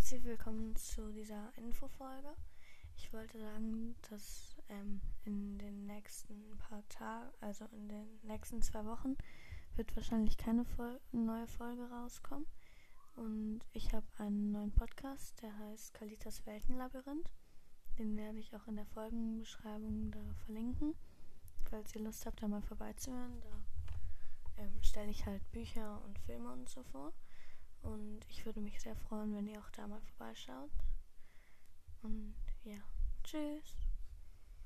herzlich willkommen zu dieser Infofolge. Ich wollte sagen, dass ähm, in den nächsten paar Tagen, also in den nächsten zwei Wochen, wird wahrscheinlich keine Fol neue Folge rauskommen. Und ich habe einen neuen Podcast, der heißt Kalitas Weltenlabyrinth. Den werde ich auch in der Folgenbeschreibung da verlinken. Falls ihr Lust habt, da mal vorbeizuhören, da ähm, stelle ich halt Bücher und Filme und so vor. Und ich würde mich sehr freuen, wenn ihr auch da mal vorbeischaut. Und ja, tschüss.